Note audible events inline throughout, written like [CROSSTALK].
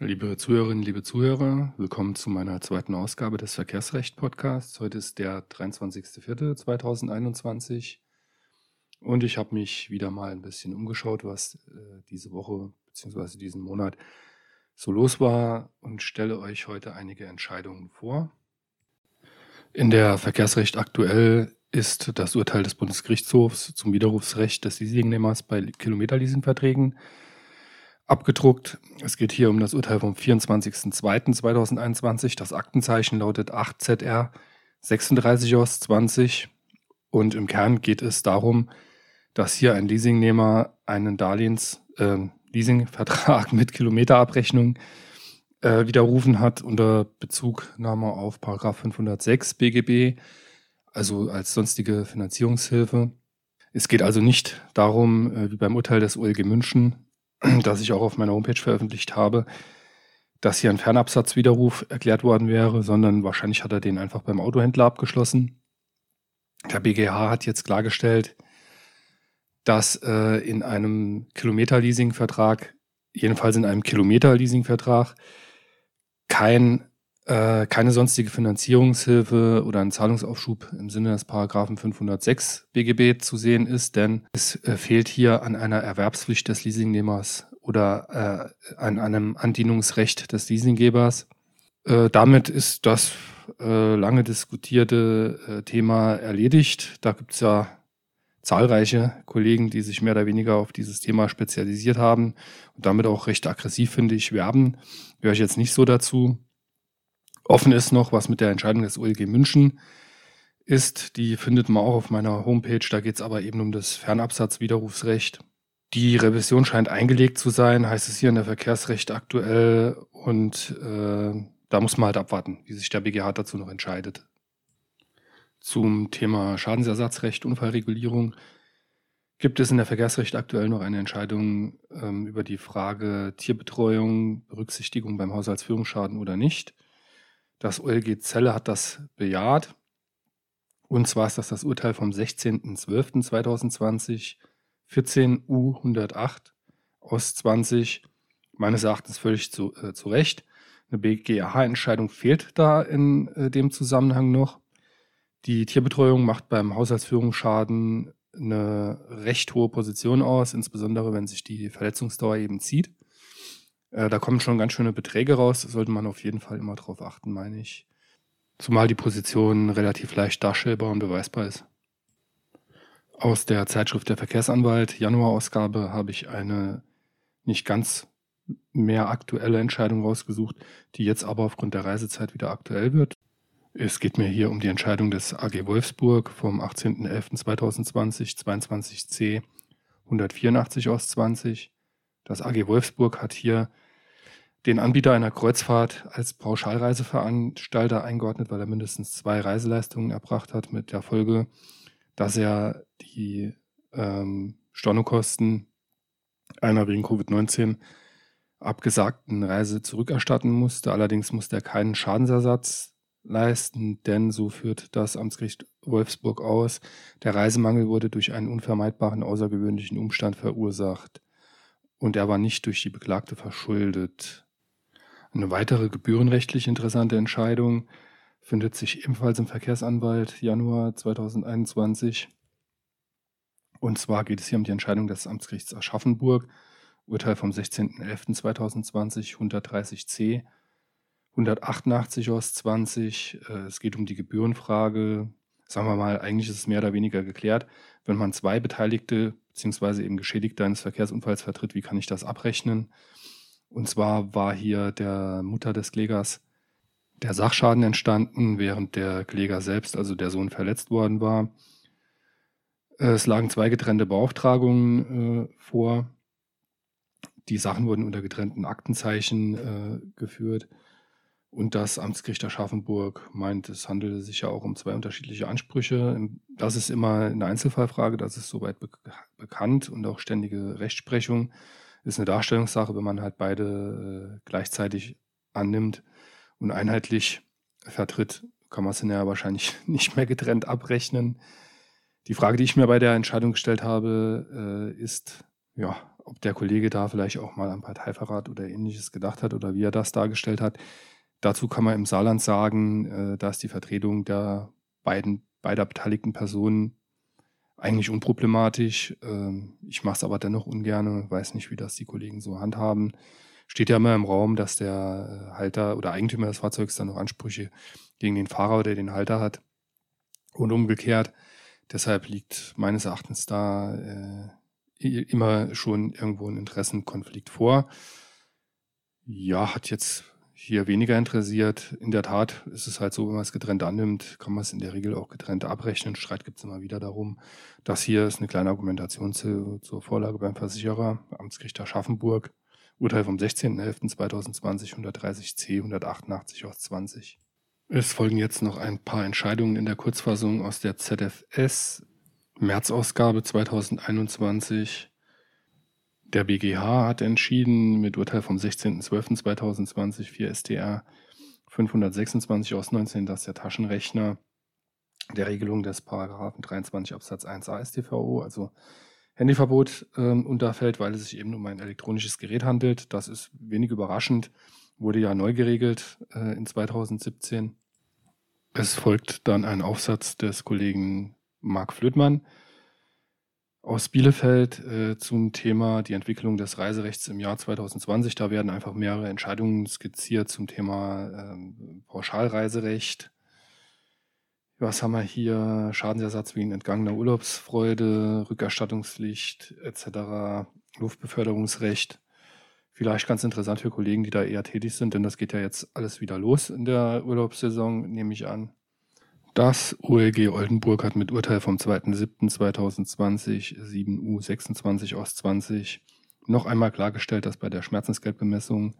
Liebe Zuhörerinnen, liebe Zuhörer, willkommen zu meiner zweiten Ausgabe des Verkehrsrecht-Podcasts. Heute ist der 23.04.2021 und ich habe mich wieder mal ein bisschen umgeschaut, was äh, diese Woche bzw. diesen Monat so los war und stelle euch heute einige Entscheidungen vor. In der Verkehrsrecht aktuell ist das Urteil des Bundesgerichtshofs zum Widerrufsrecht des Leasingnehmers bei Kilometerleasingverträgen abgedruckt. Es geht hier um das Urteil vom 24.02.2021. Das Aktenzeichen lautet 8ZR 36 aus 20 und im Kern geht es darum, dass hier ein Leasingnehmer einen Darlehens äh, Leasingvertrag [LAUGHS] mit Kilometerabrechnung äh, widerrufen hat unter Bezugnahme auf Paragraph 506 BGB, also als sonstige Finanzierungshilfe. Es geht also nicht darum, äh, wie beim Urteil des OLG München, [CLEARS THROAT] das ich auch auf meiner Homepage veröffentlicht habe, dass hier ein Fernabsatzwiderruf erklärt worden wäre, sondern wahrscheinlich hat er den einfach beim Autohändler abgeschlossen. Der BGH hat jetzt klargestellt, dass äh, in einem Kilometerleasingvertrag, jedenfalls in einem Kilometerleasingvertrag, kein, äh, keine sonstige Finanzierungshilfe oder ein Zahlungsaufschub im Sinne des Paragraphen 506 BGB zu sehen ist, denn es äh, fehlt hier an einer Erwerbspflicht des Leasingnehmers oder äh, an einem Andienungsrecht des Leasinggebers. Äh, damit ist das äh, lange diskutierte äh, Thema erledigt. Da gibt es ja zahlreiche Kollegen, die sich mehr oder weniger auf dieses Thema spezialisiert haben und damit auch recht aggressiv, finde ich, werben. Gehöre ich jetzt nicht so dazu. Offen ist noch, was mit der Entscheidung des OLG München ist. Die findet man auch auf meiner Homepage. Da geht es aber eben um das Fernabsatzwiderrufsrecht. Die Revision scheint eingelegt zu sein, heißt es hier in der Verkehrsrecht aktuell. Und äh, da muss man halt abwarten, wie sich der BGH dazu noch entscheidet zum Thema Schadensersatzrecht, Unfallregulierung gibt es in der Verkehrsrecht aktuell noch eine Entscheidung ähm, über die Frage Tierbetreuung, Berücksichtigung beim Haushaltsführungsschaden oder nicht. Das OLG Zelle hat das bejaht. Und zwar ist das das Urteil vom 16.12.2020, 14 U 108 aus 20, meines Erachtens völlig zu, äh, zu Recht. Eine BGH-Entscheidung fehlt da in äh, dem Zusammenhang noch. Die Tierbetreuung macht beim Haushaltsführungsschaden eine recht hohe Position aus, insbesondere wenn sich die Verletzungsdauer eben zieht. Äh, da kommen schon ganz schöne Beträge raus, da sollte man auf jeden Fall immer drauf achten, meine ich. Zumal die Position relativ leicht darstellbar und beweisbar ist. Aus der Zeitschrift der Verkehrsanwalt, Januar-Ausgabe, habe ich eine nicht ganz mehr aktuelle Entscheidung rausgesucht, die jetzt aber aufgrund der Reisezeit wieder aktuell wird. Es geht mir hier um die Entscheidung des AG Wolfsburg vom 18.11.2020, 22c 184 aus 20. Das AG Wolfsburg hat hier den Anbieter einer Kreuzfahrt als Pauschalreiseveranstalter eingeordnet, weil er mindestens zwei Reiseleistungen erbracht hat, mit der Folge, dass er die ähm, Stornokosten einer wegen Covid-19 abgesagten Reise zurückerstatten musste. Allerdings musste er keinen Schadensersatz leisten, denn so führt das Amtsgericht Wolfsburg aus, der Reisemangel wurde durch einen unvermeidbaren außergewöhnlichen Umstand verursacht und er war nicht durch die Beklagte verschuldet. Eine weitere gebührenrechtlich interessante Entscheidung findet sich ebenfalls im Verkehrsanwalt Januar 2021. Und zwar geht es hier um die Entscheidung des Amtsgerichts Aschaffenburg, Urteil vom 16.11.2020, 130c 188 aus 20. Äh, es geht um die Gebührenfrage. Sagen wir mal, eigentlich ist es mehr oder weniger geklärt. Wenn man zwei Beteiligte bzw. eben Geschädigte eines Verkehrsunfalls vertritt, wie kann ich das abrechnen? Und zwar war hier der Mutter des Klägers der Sachschaden entstanden, während der Kläger selbst, also der Sohn, verletzt worden war. Es lagen zwei getrennte Beauftragungen äh, vor. Die Sachen wurden unter getrennten Aktenzeichen äh, geführt. Und das Amtsgericht Aschaffenburg meint, es handele sich ja auch um zwei unterschiedliche Ansprüche. Das ist immer eine Einzelfallfrage, das ist soweit be bekannt und auch ständige Rechtsprechung ist eine Darstellungssache, wenn man halt beide äh, gleichzeitig annimmt und einheitlich vertritt, kann man es ja wahrscheinlich [LAUGHS] nicht mehr getrennt abrechnen. Die Frage, die ich mir bei der Entscheidung gestellt habe, äh, ist, ja, ob der Kollege da vielleicht auch mal an Parteiverrat oder ähnliches gedacht hat oder wie er das dargestellt hat. Dazu kann man im Saarland sagen, äh, dass die Vertretung der beiden, beider beteiligten Personen eigentlich unproblematisch. Ähm, ich mache es aber dennoch ungern, weiß nicht, wie das die Kollegen so handhaben. Steht ja immer im Raum, dass der äh, Halter oder Eigentümer des Fahrzeugs dann noch Ansprüche gegen den Fahrer oder den Halter hat. Und umgekehrt. Deshalb liegt meines Erachtens da äh, immer schon irgendwo ein Interessenkonflikt vor. Ja, hat jetzt hier weniger interessiert. In der Tat ist es halt so, wenn man es getrennt annimmt, kann man es in der Regel auch getrennt abrechnen. Streit gibt es immer wieder darum. Das hier ist eine kleine Argumentation zu, zur Vorlage beim Versicherer, Amtsgericht Aschaffenburg. Urteil vom 16.11.2020, 130c, 188 aus 20. Es folgen jetzt noch ein paar Entscheidungen in der Kurzfassung aus der ZFS März-Ausgabe 2021. Der BGH hat entschieden mit Urteil vom 16.12.2020 4 StR 526 aus 19, dass der Taschenrechner der Regelung des Paragraphen 23 Absatz 1a StVO, also Handyverbot, äh, unterfällt, weil es sich eben um ein elektronisches Gerät handelt. Das ist wenig überraschend, wurde ja neu geregelt äh, in 2017. Es folgt dann ein Aufsatz des Kollegen Marc Flötmann aus Bielefeld äh, zum Thema die Entwicklung des Reiserechts im Jahr 2020. Da werden einfach mehrere Entscheidungen skizziert zum Thema ähm, Pauschalreiserecht. Was haben wir hier? Schadensersatz wegen entgangener Urlaubsfreude, Rückerstattungspflicht etc., Luftbeförderungsrecht. Vielleicht ganz interessant für Kollegen, die da eher tätig sind, denn das geht ja jetzt alles wieder los in der Urlaubssaison, nehme ich an. Das OLG Oldenburg hat mit Urteil vom 2.7.2020 7U 26 aus 20 noch einmal klargestellt, dass bei der Schmerzensgeldbemessung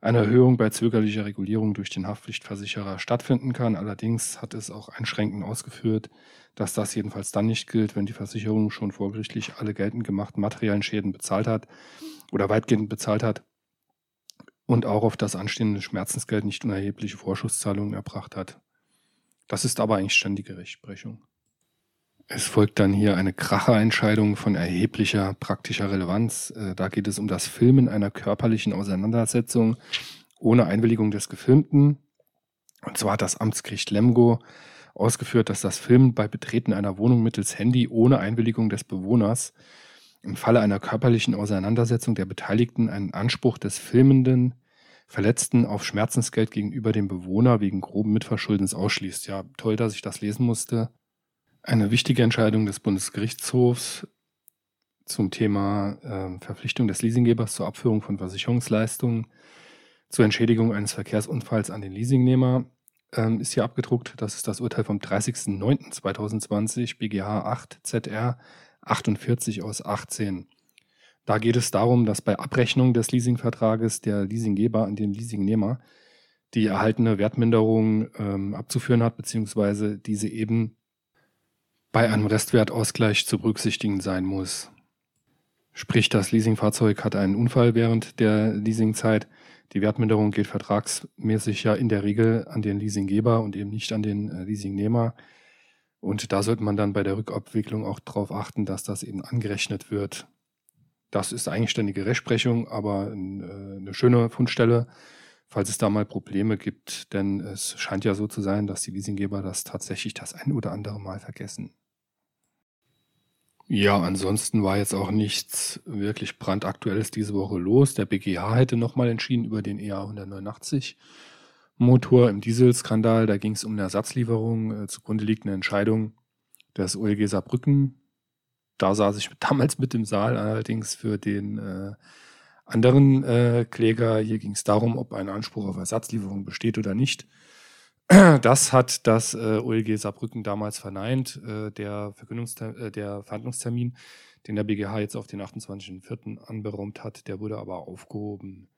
eine Erhöhung bei zögerlicher Regulierung durch den Haftpflichtversicherer stattfinden kann. Allerdings hat es auch einschränkend ausgeführt, dass das jedenfalls dann nicht gilt, wenn die Versicherung schon vorgerichtlich alle geltend gemachten materiellen Schäden bezahlt hat oder weitgehend bezahlt hat und auch auf das anstehende Schmerzensgeld nicht unerhebliche Vorschusszahlungen erbracht hat. Das ist aber eigentlich ständige Rechtsprechung. Es folgt dann hier eine Kracherentscheidung von erheblicher praktischer Relevanz. Äh, da geht es um das Filmen einer körperlichen Auseinandersetzung ohne Einwilligung des Gefilmten. Und zwar hat das Amtsgericht Lemgo ausgeführt, dass das Filmen bei Betreten einer Wohnung mittels Handy ohne Einwilligung des Bewohners im Falle einer körperlichen Auseinandersetzung der Beteiligten einen Anspruch des Filmenden Verletzten auf Schmerzensgeld gegenüber dem Bewohner wegen groben Mitverschuldens ausschließt. Ja, toll, dass ich das lesen musste. Eine wichtige Entscheidung des Bundesgerichtshofs zum Thema äh, Verpflichtung des Leasinggebers zur Abführung von Versicherungsleistungen zur Entschädigung eines Verkehrsunfalls an den Leasingnehmer ähm, ist hier abgedruckt. Das ist das Urteil vom 30.09.2020 BGH 8 ZR 48 aus 18. Da geht es darum, dass bei Abrechnung des Leasingvertrages der Leasinggeber an den Leasingnehmer die erhaltene Wertminderung ähm, abzuführen hat, beziehungsweise diese eben bei einem Restwertausgleich zu berücksichtigen sein muss. Sprich, das Leasingfahrzeug hat einen Unfall während der Leasingzeit. Die Wertminderung geht vertragsmäßig ja in der Regel an den Leasinggeber und eben nicht an den äh, Leasingnehmer. Und da sollte man dann bei der Rückabwicklung auch darauf achten, dass das eben angerechnet wird. Das ist eigenständige Rechtsprechung, aber äh, eine schöne Fundstelle, falls es da mal Probleme gibt. Denn es scheint ja so zu sein, dass die Leasinggeber das tatsächlich das ein oder andere Mal vergessen. Ja, ansonsten war jetzt auch nichts wirklich brandaktuelles diese Woche los. Der BGH hätte nochmal entschieden über den EA 189 Motor im Dieselskandal. Da ging es um eine Ersatzlieferung. Äh, zugrunde liegt eine Entscheidung des OLG Saarbrücken da saß ich [LAUGHS] damals mit im Saal, allerdings für den äh, anderen äh, Kläger. Hier ging es darum, ob ein Anspruch auf Ersatzlieferung besteht oder nicht. [CLEARS THROAT] Das hat das äh, OLG Saarbrücken damals verneint. Äh, der, äh, der Verhandlungstermin, den der BGH jetzt auf den 28.04. anberaumt hat, der wurde aber aufgehoben.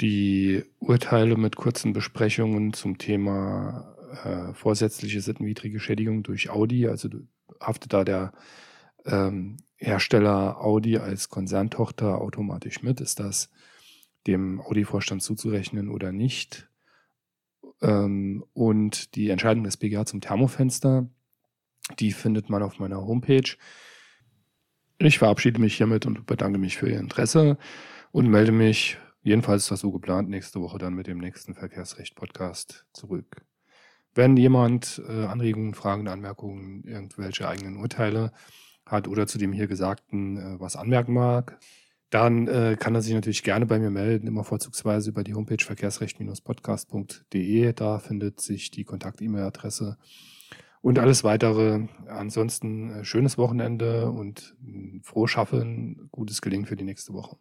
Die Urteile mit kurzen Besprechungen zum Thema äh, vorsätzliche sittenwidrige Schädigung durch Audi, also haftet da der ähm, Hersteller Audi als Konzerntochter automatisch mit? Ist das dem Audi-Vorstand zuzurechnen oder nicht? Ähm, und die Entscheidung des BGH zum Thermofenster, die findet man auf meiner Homepage. Ich verabschiede mich hiermit und bedanke mich für Ihr Interesse und melde mich, jedenfalls ist das so geplant, nächste Woche dann mit dem nächsten Verkehrsrecht-Podcast zurück. Wenn jemand äh, Anregungen, Fragen, Anmerkungen, irgendwelche eigenen Urteile hat oder zu dem hier Gesagten äh, was anmerken mag, dann äh, kann er sich natürlich gerne bei mir melden, immer vorzugsweise über die Homepage verkehrsrecht-podcast.de. Da findet sich die Kontakt-E-Mail-Adresse und alles weitere. Ansonsten äh, schönes Wochenende und äh, frohes Schaffen, gutes Gelingen für die nächste Woche.